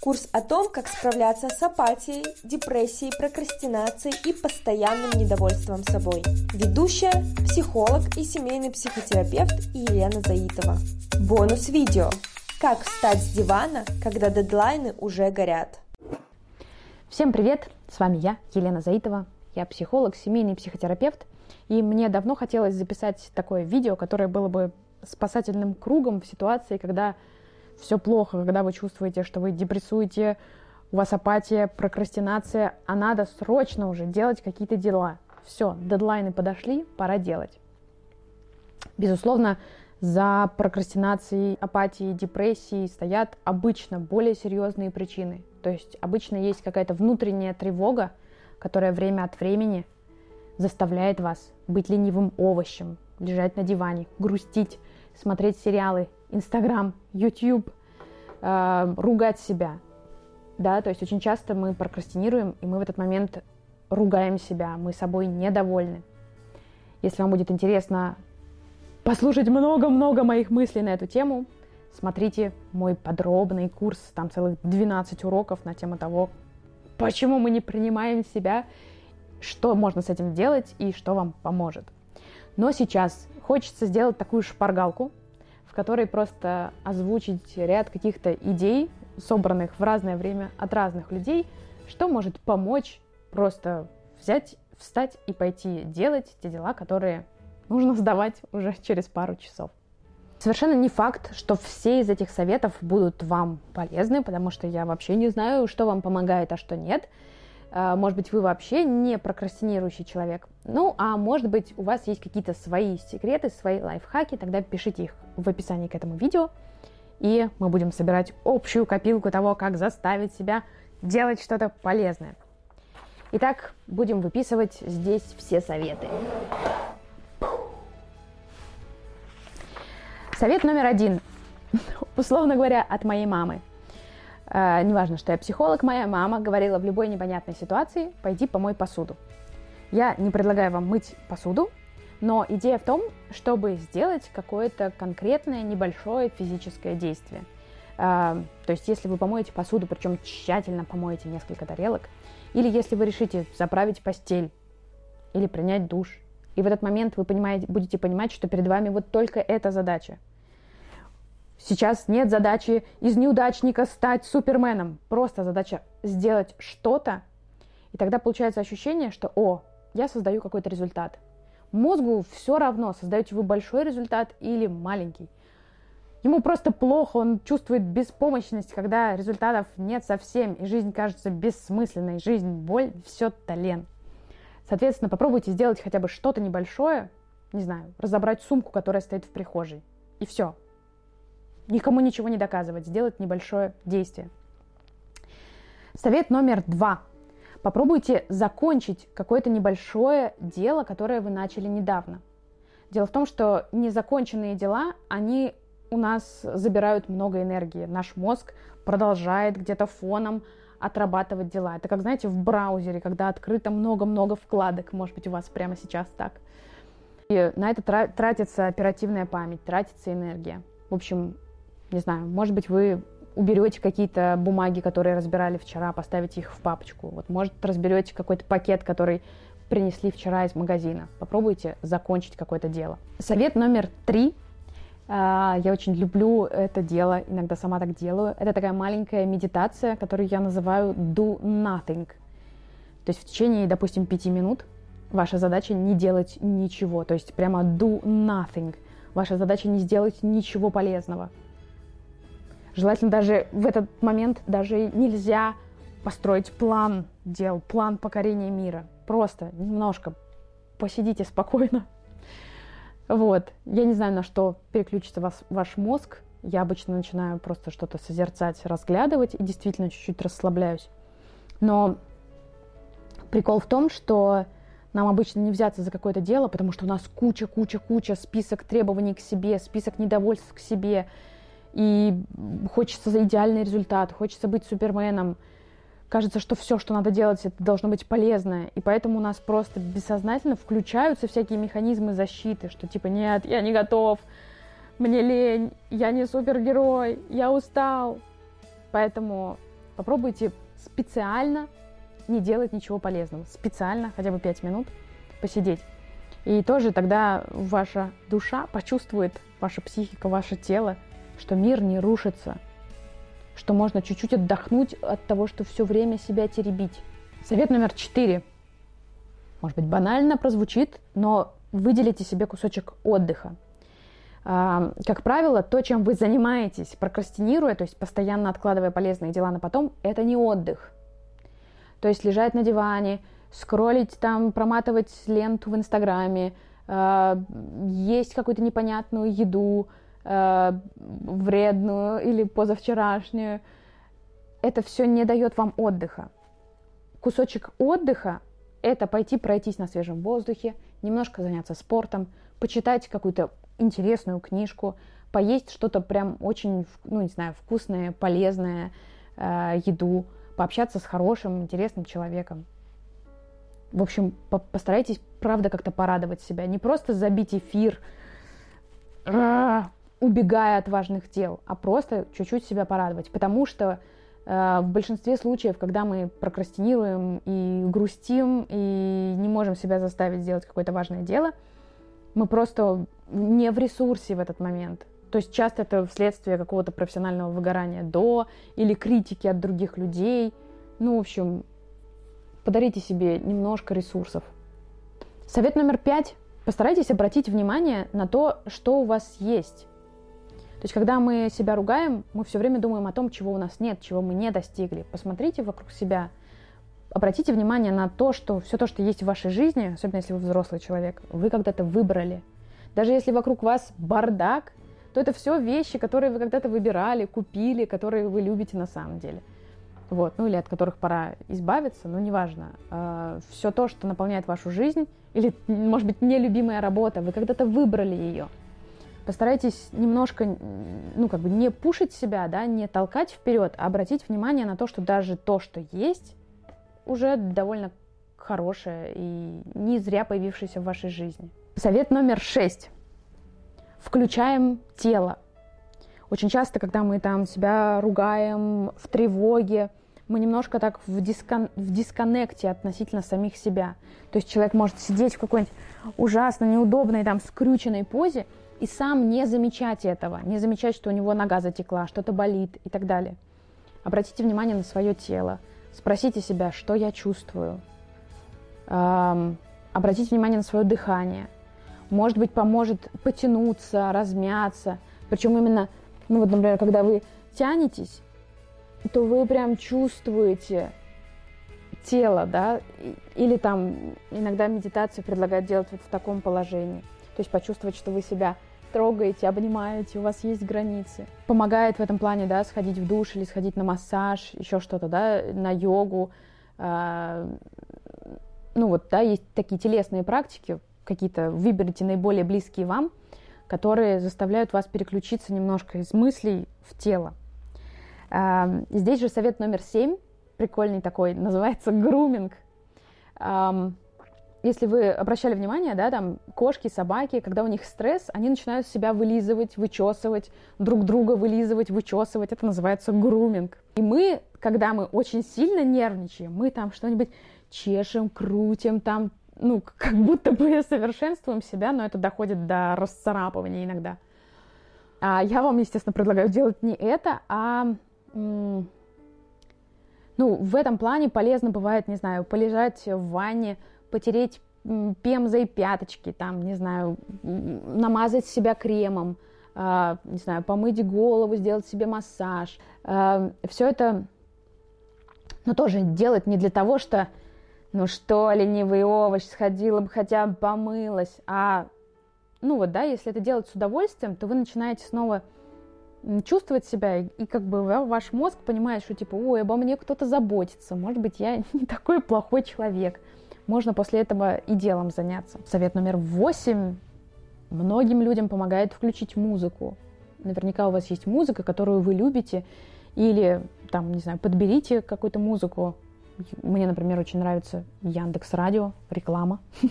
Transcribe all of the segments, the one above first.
Курс о том, как справляться с апатией, депрессией, прокрастинацией и постоянным недовольством собой. Ведущая, психолог и семейный психотерапевт Елена Заитова. Бонус видео. Как встать с дивана, когда дедлайны уже горят. Всем привет! С вами я, Елена Заитова. Я психолог, семейный психотерапевт. И мне давно хотелось записать такое видео, которое было бы спасательным кругом в ситуации, когда все плохо, когда вы чувствуете, что вы депрессуете, у вас апатия, прокрастинация, а надо срочно уже делать какие-то дела. Все, дедлайны подошли, пора делать. Безусловно, за прокрастинацией, апатией, депрессией стоят обычно более серьезные причины. То есть обычно есть какая-то внутренняя тревога, которая время от времени заставляет вас быть ленивым овощем, лежать на диване, грустить, смотреть сериалы, Инстаграм, Ютуб, э, ругать себя. Да, то есть очень часто мы прокрастинируем, и мы в этот момент ругаем себя, мы собой недовольны. Если вам будет интересно послушать много-много моих мыслей на эту тему, смотрите мой подробный курс, там целых 12 уроков на тему того, почему мы не принимаем себя, что можно с этим делать и что вам поможет. Но сейчас хочется сделать такую шпаргалку, которой просто озвучить ряд каких-то идей, собранных в разное время от разных людей, что может помочь просто взять, встать и пойти делать те дела, которые нужно сдавать уже через пару часов. Совершенно не факт, что все из этих советов будут вам полезны, потому что я вообще не знаю, что вам помогает, а что нет. А, может быть, вы вообще не прокрастинирующий человек. Ну, а может быть, у вас есть какие-то свои секреты, свои лайфхаки, тогда пишите их в описании к этому видео, и мы будем собирать общую копилку того, как заставить себя делать что-то полезное. Итак, будем выписывать здесь все советы. Совет номер один. Условно говоря, от моей мамы. Э, неважно, что я психолог, моя мама говорила в любой непонятной ситуации, пойди помой посуду. Я не предлагаю вам мыть посуду, но идея в том, чтобы сделать какое-то конкретное небольшое физическое действие. Э, то есть, если вы помоете посуду, причем тщательно помоете несколько тарелок, или если вы решите заправить постель, или принять душ, и в этот момент вы понимаете, будете понимать, что перед вами вот только эта задача – Сейчас нет задачи из неудачника стать суперменом. Просто задача сделать что-то. И тогда получается ощущение, что, о, я создаю какой-то результат. Мозгу все равно, создаете вы большой результат или маленький. Ему просто плохо, он чувствует беспомощность, когда результатов нет совсем, и жизнь кажется бессмысленной, жизнь, боль, все тален. Соответственно, попробуйте сделать хотя бы что-то небольшое, не знаю, разобрать сумку, которая стоит в прихожей, и все, никому ничего не доказывать, сделать небольшое действие. Совет номер два. Попробуйте закончить какое-то небольшое дело, которое вы начали недавно. Дело в том, что незаконченные дела, они у нас забирают много энергии. Наш мозг продолжает где-то фоном отрабатывать дела. Это как, знаете, в браузере, когда открыто много-много вкладок. Может быть, у вас прямо сейчас так. И на это тратится оперативная память, тратится энергия. В общем, не знаю, может быть, вы уберете какие-то бумаги, которые разбирали вчера, поставите их в папочку. Вот, может, разберете какой-то пакет, который принесли вчера из магазина. Попробуйте закончить какое-то дело. Совет номер три. А, я очень люблю это дело, иногда сама так делаю. Это такая маленькая медитация, которую я называю do nothing. То есть в течение, допустим, пяти минут ваша задача не делать ничего. То есть прямо do nothing. Ваша задача не сделать ничего полезного. Желательно даже в этот момент даже нельзя построить план дел, план покорения мира. Просто немножко посидите спокойно. Вот. Я не знаю, на что переключится вас, ваш мозг. Я обычно начинаю просто что-то созерцать, разглядывать и действительно чуть-чуть расслабляюсь. Но прикол в том, что нам обычно не взяться за какое-то дело, потому что у нас куча-куча-куча список требований к себе, список недовольств к себе, и хочется идеальный результат, хочется быть суперменом. Кажется, что все, что надо делать, это должно быть полезное. И поэтому у нас просто бессознательно включаются всякие механизмы защиты, что типа нет, я не готов, мне лень, я не супергерой, я устал. Поэтому попробуйте специально не делать ничего полезного. Специально, хотя бы 5 минут посидеть. И тоже тогда ваша душа почувствует, ваша психика, ваше тело, что мир не рушится, что можно чуть-чуть отдохнуть от того, что все время себя теребить. Совет номер четыре. Может быть, банально прозвучит, но выделите себе кусочек отдыха. А, как правило, то, чем вы занимаетесь, прокрастинируя, то есть постоянно откладывая полезные дела на потом, это не отдых. То есть лежать на диване, скроллить там, проматывать ленту в Инстаграме, а, есть какую-то непонятную еду, а, вредную или позавчерашнюю, это все не дает вам отдыха. Кусочек отдыха – это пойти пройтись на свежем воздухе, немножко заняться спортом, почитать какую-то интересную книжку, поесть что-то прям очень, ну, не знаю, вкусное, полезное, э, еду, пообщаться с хорошим, интересным человеком. В общем, по постарайтесь, правда, как-то порадовать себя. Не просто забить эфир, убегая от важных дел, а просто чуть-чуть себя порадовать. Потому что э, в большинстве случаев, когда мы прокрастинируем и грустим, и не можем себя заставить сделать какое-то важное дело, мы просто не в ресурсе в этот момент. То есть часто это вследствие какого-то профессионального выгорания до или критики от других людей. Ну, в общем, подарите себе немножко ресурсов. Совет номер пять. Постарайтесь обратить внимание на то, что у вас есть. То есть, когда мы себя ругаем, мы все время думаем о том, чего у нас нет, чего мы не достигли. Посмотрите вокруг себя, обратите внимание на то, что все то, что есть в вашей жизни, особенно если вы взрослый человек, вы когда-то выбрали. Даже если вокруг вас бардак, то это все вещи, которые вы когда-то выбирали, купили, которые вы любите на самом деле. Вот, ну или от которых пора избавиться, но неважно. Э, все то, что наполняет вашу жизнь, или, может быть, нелюбимая работа, вы когда-то выбрали ее. Постарайтесь немножко, ну, как бы не пушить себя, да, не толкать вперед, а обратить внимание на то, что даже то, что есть, уже довольно хорошее и не зря появившееся в вашей жизни. Совет номер шесть. Включаем тело. Очень часто, когда мы там себя ругаем в тревоге, мы немножко так в, дискон, в дисконнекте относительно самих себя. То есть человек может сидеть в какой-нибудь ужасно неудобной, там, скрюченной позе и сам не замечать этого, не замечать, что у него нога затекла, что-то болит и так далее. Обратите внимание на свое тело, Спросите себя, что я чувствую. Эм, обратите внимание на свое дыхание. Может быть, поможет потянуться, размяться. Причем именно, ну вот, например, когда вы тянетесь, то вы прям чувствуете тело, да, или там иногда медитацию предлагают делать вот в таком положении. То есть почувствовать, что вы себя трогаете, обнимаете, у вас есть границы. Помогает в этом плане, да, сходить в душ или сходить на массаж, еще что-то, да, на йогу. Э, ну вот, да, есть такие телесные практики, какие-то выберите наиболее близкие вам, которые заставляют вас переключиться немножко из мыслей в тело. Э, здесь же совет номер семь, прикольный такой, называется груминг. Если вы обращали внимание, да, там кошки, собаки, когда у них стресс, они начинают себя вылизывать, вычесывать, друг друга вылизывать, вычесывать. Это называется груминг. И мы, когда мы очень сильно нервничаем, мы там что-нибудь чешем, крутим, там, ну, как будто бы совершенствуем себя, но это доходит до расцарапывания иногда. А я вам, естественно, предлагаю делать не это, а ну, в этом плане полезно бывает, не знаю, полежать в ванне, потереть пемзой пяточки, там, не знаю, намазать себя кремом, э, не знаю, помыть голову, сделать себе массаж. Э, все это, но тоже делать не для того, что, ну что, ленивый овощ, сходила бы хотя бы помылась, а, ну вот, да, если это делать с удовольствием, то вы начинаете снова чувствовать себя, и как бы ваш мозг понимает, что типа, ой, обо мне кто-то заботится, может быть, я не такой плохой человек можно после этого и делом заняться. Совет номер восемь. Многим людям помогает включить музыку. Наверняка у вас есть музыка, которую вы любите, или там, не знаю, подберите какую-то музыку. Мне, например, очень нравится Яндекс Радио, реклама.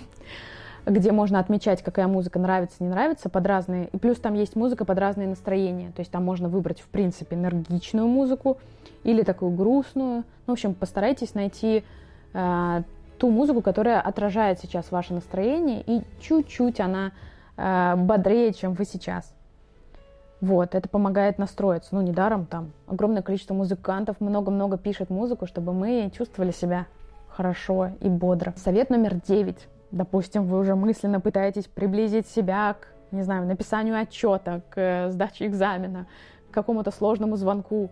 где можно отмечать, какая музыка нравится, не нравится, под разные. И плюс там есть музыка под разные настроения. То есть там можно выбрать, в принципе, энергичную музыку или такую грустную. Ну, в общем, постарайтесь найти э, ту музыку, которая отражает сейчас ваше настроение, и чуть-чуть она э, бодрее, чем вы сейчас. Вот, это помогает настроиться. Ну, недаром там огромное количество музыкантов много-много пишет музыку, чтобы мы чувствовали себя хорошо и бодро. Совет номер девять. Допустим, вы уже мысленно пытаетесь приблизить себя к, не знаю, написанию отчета, к э, сдаче экзамена, к какому-то сложному звонку.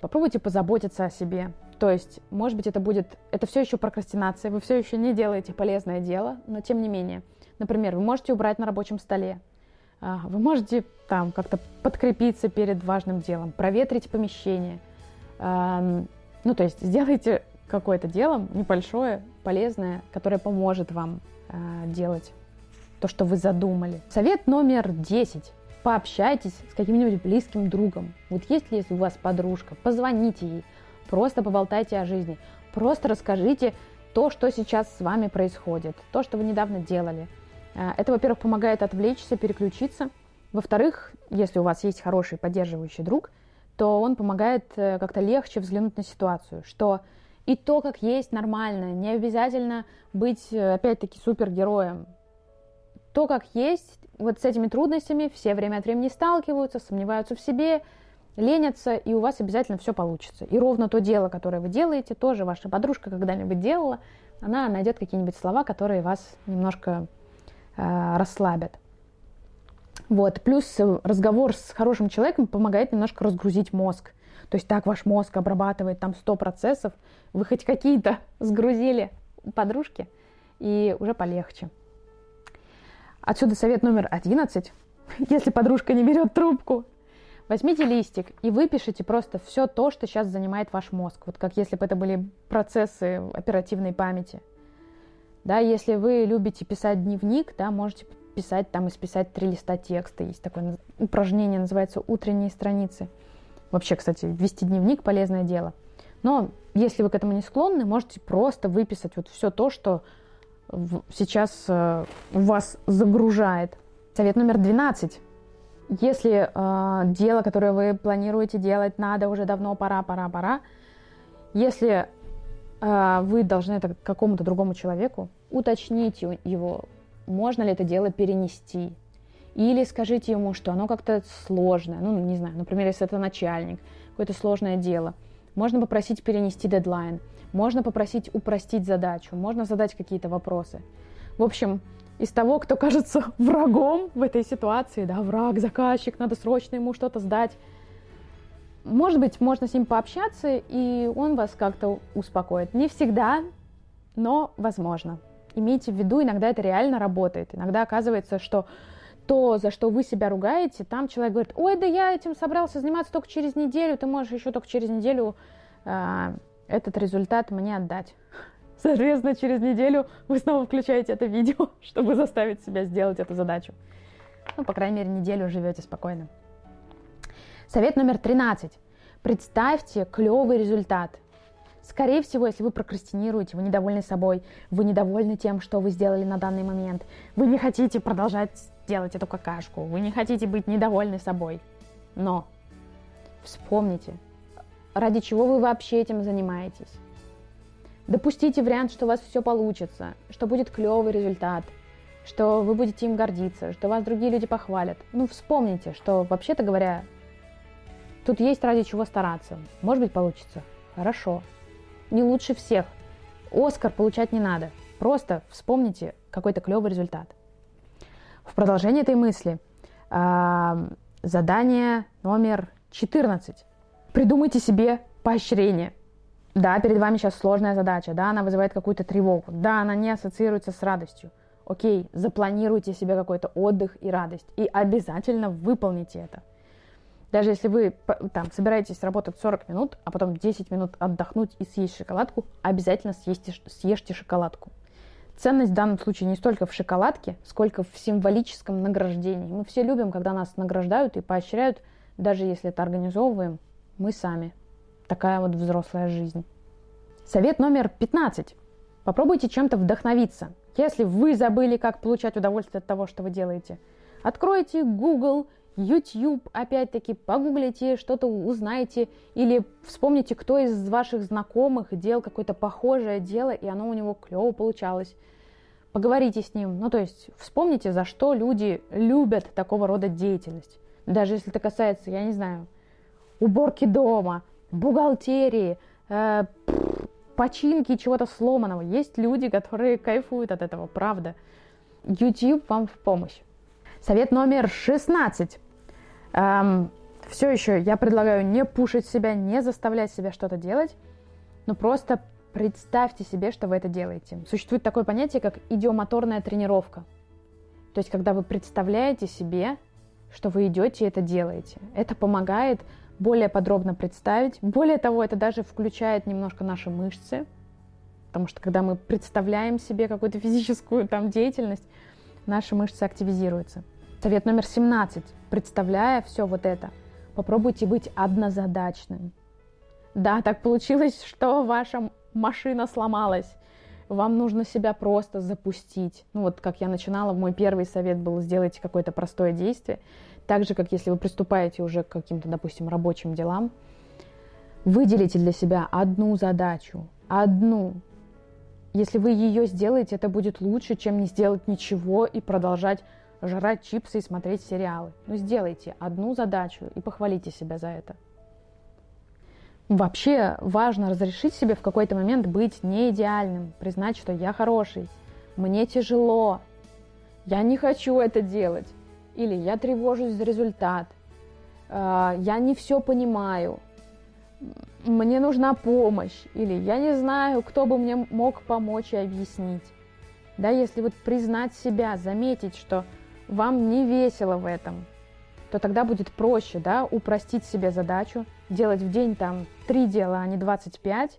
Попробуйте позаботиться о себе. То есть, может быть, это будет, это все еще прокрастинация, вы все еще не делаете полезное дело, но тем не менее. Например, вы можете убрать на рабочем столе, а, вы можете там как-то подкрепиться перед важным делом, проветрить помещение. Ну, то есть сделайте какое-то дело небольшое, полезное, которое поможет вам а, делать то, что вы задумали. Совет номер 10. Пообщайтесь с каким-нибудь близким другом. Вот есть ли у вас подружка, позвоните ей, просто поболтайте о жизни, просто расскажите то, что сейчас с вами происходит, то, что вы недавно делали. А, это, во-первых, помогает отвлечься, переключиться. Во-вторых, если у вас есть хороший поддерживающий друг, то он помогает э, как-то легче взглянуть на ситуацию, что и то, как есть, нормально. Не обязательно быть, э, опять-таки, супергероем. То, как есть, вот с этими трудностями все время от времени сталкиваются, сомневаются в себе, ленятся, и у вас обязательно все получится. И ровно то дело, которое вы делаете, тоже ваша подружка когда-нибудь делала, она найдет какие-нибудь слова, которые вас немножко э, расслабят. Вот. Плюс разговор с хорошим человеком помогает немножко разгрузить мозг. То есть так ваш мозг обрабатывает там 100 процессов, вы хоть какие-то сгрузили подружки, и уже полегче. Отсюда совет номер 11. Если подружка не берет трубку, возьмите листик и выпишите просто все то, что сейчас занимает ваш мозг. Вот как если бы это были процессы оперативной памяти. Да, если вы любите писать дневник, да, можете писать там и списать три листа текста. Есть такое упражнение, называется «Утренние страницы». Вообще, кстати, вести дневник – полезное дело. Но если вы к этому не склонны, можете просто выписать вот все то, что сейчас э, вас загружает. Совет номер 12. Если э, дело, которое вы планируете делать, надо уже давно, пора, пора, пора. Если э, вы должны это какому-то другому человеку, уточните его, можно ли это дело перенести. Или скажите ему, что оно как-то сложное. Ну, не знаю, например, если это начальник, какое-то сложное дело. Можно попросить перенести дедлайн. Можно попросить упростить задачу. Можно задать какие-то вопросы. В общем, из того, кто кажется врагом в этой ситуации, да, враг, заказчик, надо срочно ему что-то сдать, может быть, можно с ним пообщаться, и он вас как-то успокоит. Не всегда, но возможно. Имейте в виду, иногда это реально работает. Иногда оказывается, что то, за что вы себя ругаете, там человек говорит, ой, да я этим собрался заниматься только через неделю, ты можешь еще только через неделю э, этот результат мне отдать. Соответственно, через неделю вы снова включаете это видео, чтобы заставить себя сделать эту задачу. Ну, по крайней мере, неделю живете спокойно. Совет номер 13. Представьте клевый результат. Скорее всего, если вы прокрастинируете, вы недовольны собой, вы недовольны тем, что вы сделали на данный момент, вы не хотите продолжать делать эту какашку, вы не хотите быть недовольны собой. Но вспомните, ради чего вы вообще этим занимаетесь. Допустите вариант, что у вас все получится, что будет клевый результат, что вы будете им гордиться, что вас другие люди похвалят. Ну, вспомните, что, вообще-то говоря, тут есть ради чего стараться. Может быть, получится. Хорошо не лучше всех. Оскар получать не надо. Просто вспомните какой-то клевый результат. В продолжение этой мысли э, задание номер 14. Придумайте себе поощрение. Да, перед вами сейчас сложная задача, да, она вызывает какую-то тревогу, да, она не ассоциируется с радостью. Окей, запланируйте себе какой-то отдых и радость и обязательно выполните это. Даже если вы там собираетесь работать 40 минут, а потом 10 минут отдохнуть и съесть шоколадку, обязательно съешьте, съешьте шоколадку. Ценность в данном случае не столько в шоколадке, сколько в символическом награждении. Мы все любим, когда нас награждают и поощряют, даже если это организовываем мы сами. Такая вот взрослая жизнь. Совет номер 15. Попробуйте чем-то вдохновиться. Если вы забыли, как получать удовольствие от того, что вы делаете, откройте Google, YouTube, опять-таки, погуглите, что-то узнаете, или вспомните, кто из ваших знакомых делал какое-то похожее дело, и оно у него клево получалось. Поговорите с ним. Ну, то есть, вспомните, за что люди любят такого рода деятельность. Даже если это касается, я не знаю, уборки дома, бухгалтерии, э, починки чего-то сломанного. Есть люди, которые кайфуют от этого, правда. YouTube вам в помощь. Совет номер 16. Эм, все еще я предлагаю не пушить себя, не заставлять себя что-то делать, но просто представьте себе, что вы это делаете. Существует такое понятие, как идиомоторная тренировка. То есть, когда вы представляете себе, что вы идете и это делаете. Это помогает более подробно представить. Более того, это даже включает немножко наши мышцы, потому что когда мы представляем себе какую-то физическую там деятельность, наши мышцы активизируются. Совет номер 17. Представляя все вот это, попробуйте быть однозадачным. Да, так получилось, что ваша машина сломалась. Вам нужно себя просто запустить. Ну вот как я начинала, мой первый совет был сделайте какое-то простое действие. Так же, как если вы приступаете уже к каким-то, допустим, рабочим делам, выделите для себя одну задачу, одну. Если вы ее сделаете, это будет лучше, чем не сделать ничего и продолжать жрать чипсы и смотреть сериалы. Но ну, сделайте одну задачу и похвалите себя за это. Вообще важно разрешить себе в какой-то момент быть не идеальным, признать, что я хороший, мне тяжело, я не хочу это делать, или я тревожусь за результат, э, я не все понимаю, мне нужна помощь, или я не знаю, кто бы мне мог помочь и объяснить. Да, если вот признать себя, заметить, что вам не весело в этом, то тогда будет проще, да, упростить себе задачу, делать в день там три дела, а не 25,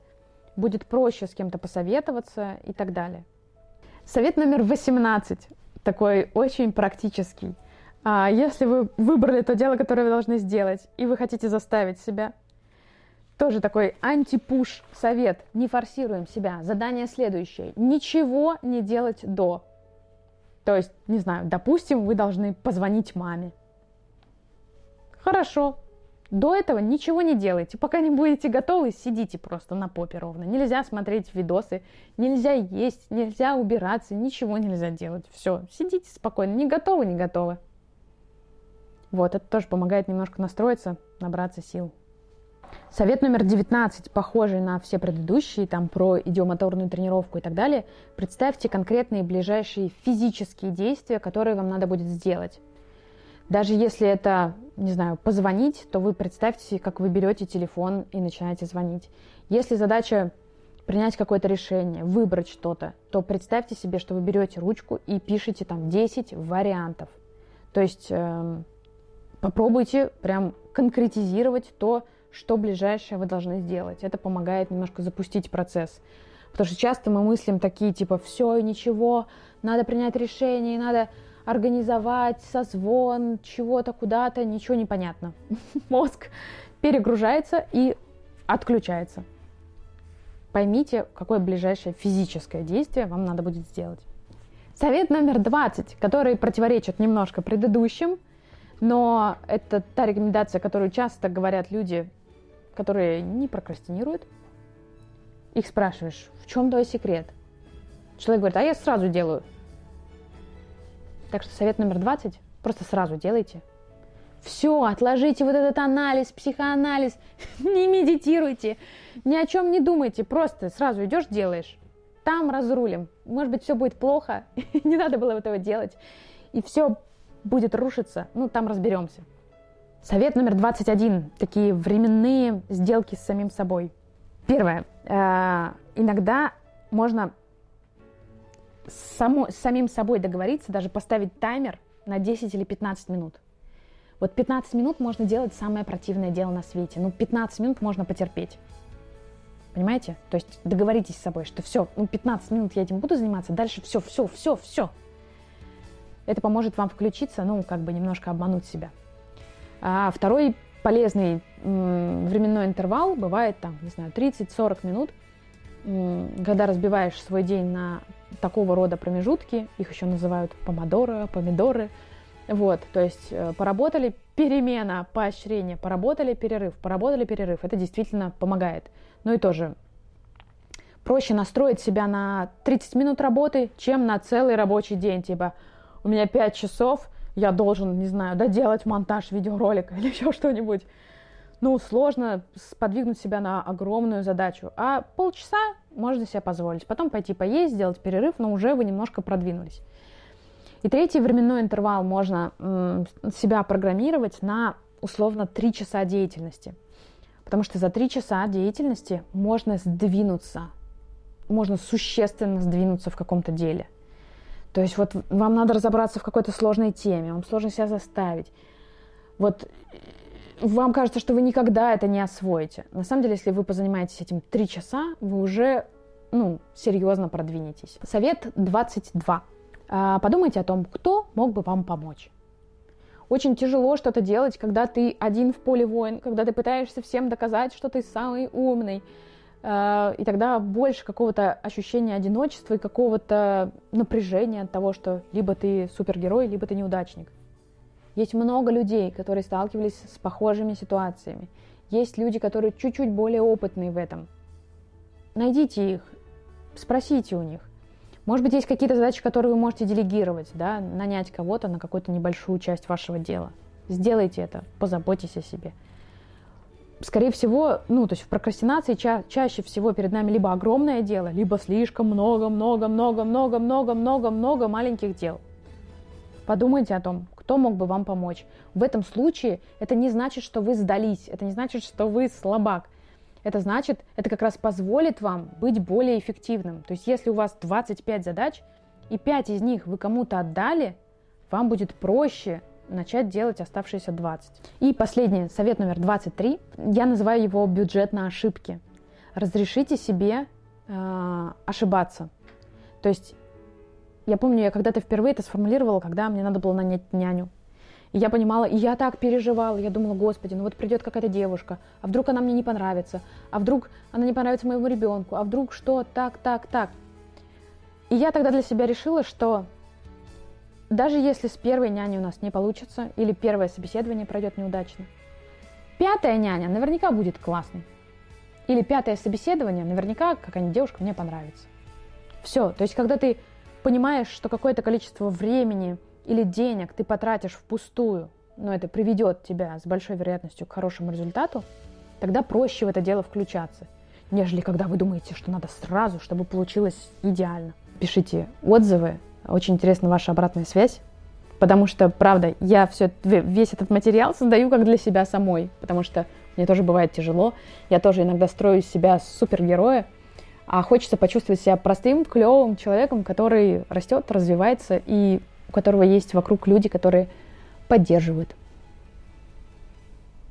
будет проще с кем-то посоветоваться и так далее. Совет номер 18, такой очень практический. А если вы выбрали то дело, которое вы должны сделать, и вы хотите заставить себя, тоже такой антипуш совет. Не форсируем себя. Задание следующее. Ничего не делать до. То есть, не знаю, допустим, вы должны позвонить маме. Хорошо. До этого ничего не делайте. Пока не будете готовы, сидите просто на попе ровно. Нельзя смотреть видосы, нельзя есть, нельзя убираться, ничего нельзя делать. Все, сидите спокойно. Не готовы, не готовы. Вот, это тоже помогает немножко настроиться, набраться сил. Совет номер 19, похожий на все предыдущие, там про идиомоторную тренировку и так далее. Представьте конкретные ближайшие физические действия, которые вам надо будет сделать. Даже если это, не знаю, позвонить, то вы представьте, как вы берете телефон и начинаете звонить. Если задача принять какое-то решение, выбрать что-то, то представьте себе, что вы берете ручку и пишете там 10 вариантов. То есть э, попробуйте прям конкретизировать то, что ближайшее вы должны сделать. Это помогает немножко запустить процесс. Потому что часто мы мыслим такие, типа, все, ничего, надо принять решение, надо организовать созвон, чего-то куда-то, ничего не понятно. Мозг перегружается и отключается. Поймите, какое ближайшее физическое действие вам надо будет сделать. Совет номер 20, который противоречит немножко предыдущим, но это та рекомендация, которую часто говорят люди которые не прокрастинируют. Их спрашиваешь, в чем твой секрет? Человек говорит, а я сразу делаю. Так что совет номер 20, просто сразу делайте. Все, отложите вот этот анализ, психоанализ, не медитируйте, ни о чем не думайте, просто сразу идешь, делаешь. Там разрулим. Может быть, все будет плохо, не надо было этого делать, и все будет рушиться, ну, там разберемся. Совет номер 21. Такие временные сделки с самим собой. Первое. Э, иногда можно само, с самим собой договориться, даже поставить таймер на 10 или 15 минут. Вот 15 минут можно делать самое противное дело на свете. Ну, 15 минут можно потерпеть. Понимаете? То есть договоритесь с собой, что все, ну 15 минут я этим буду заниматься, дальше все, все, все, все. Это поможет вам включиться, ну, как бы немножко обмануть себя. А второй полезный временной интервал бывает там, не знаю, 30-40 минут. когда разбиваешь свой день на такого рода промежутки, их еще называют помодоры, помидоры, вот, то есть э, поработали перемена, поощрение, поработали перерыв, поработали перерыв, это действительно помогает. Ну и тоже проще настроить себя на 30 минут работы, чем на целый рабочий день, типа у меня 5 часов, я должен, не знаю, доделать монтаж видеоролика или еще что-нибудь ну, сложно подвигнуть себя на огромную задачу. А полчаса можно себе позволить. Потом пойти поесть, сделать перерыв, но уже вы немножко продвинулись. И третий временной интервал можно себя программировать на условно 3 часа деятельности. Потому что за 3 часа деятельности можно сдвинуться, можно существенно сдвинуться в каком-то деле. То есть вот вам надо разобраться в какой-то сложной теме, вам сложно себя заставить. Вот вам кажется, что вы никогда это не освоите. На самом деле, если вы позанимаетесь этим три часа, вы уже ну, серьезно продвинетесь. Совет 22. А, подумайте о том, кто мог бы вам помочь. Очень тяжело что-то делать, когда ты один в поле воин, когда ты пытаешься всем доказать, что ты самый умный. А, и тогда больше какого-то ощущения одиночества и какого-то напряжения от того, что либо ты супергерой, либо ты неудачник. Есть много людей, которые сталкивались с похожими ситуациями. Есть люди, которые чуть-чуть более опытные в этом. Найдите их, спросите у них. Может быть, есть какие-то задачи, которые вы можете делегировать, да, нанять кого-то на какую-то небольшую часть вашего дела. Сделайте это, позаботьтесь о себе. Скорее всего, ну, то есть в прокрастинации ча- чаще всего перед нами либо огромное дело, либо слишком много-много-много-много-много-много-много маленьких дел. Подумайте о том, кто мог бы вам помочь. В этом случае это не значит, что вы сдались, это не значит, что вы слабак. Это значит, это как раз позволит вам быть более эффективным. То есть если у вас 25 задач, и 5 из них вы кому-то отдали, вам будет проще начать делать оставшиеся 20. И последний, совет номер 23, я называю его бюджет на ошибки. Разрешите себе э, ошибаться. То есть я помню, я когда-то впервые это сформулировала, когда мне надо было нанять няню. И я понимала, и я так переживала, я думала, господи, ну вот придет какая-то девушка, а вдруг она мне не понравится, а вдруг она не понравится моему ребенку, а вдруг что, так, так, так. И я тогда для себя решила, что даже если с первой няней у нас не получится, или первое собеседование пройдет неудачно, пятая няня наверняка будет классной. Или пятое собеседование, наверняка какая-нибудь девушка мне понравится. Все, то есть когда ты понимаешь, что какое-то количество времени или денег ты потратишь впустую, но это приведет тебя с большой вероятностью к хорошему результату, тогда проще в это дело включаться, нежели когда вы думаете, что надо сразу, чтобы получилось идеально. Пишите отзывы, очень интересна ваша обратная связь, потому что, правда, я все, весь этот материал создаю как для себя самой, потому что мне тоже бывает тяжело, я тоже иногда строю из себя супергероя, а хочется почувствовать себя простым, клевым человеком, который растет, развивается и у которого есть вокруг люди, которые поддерживают.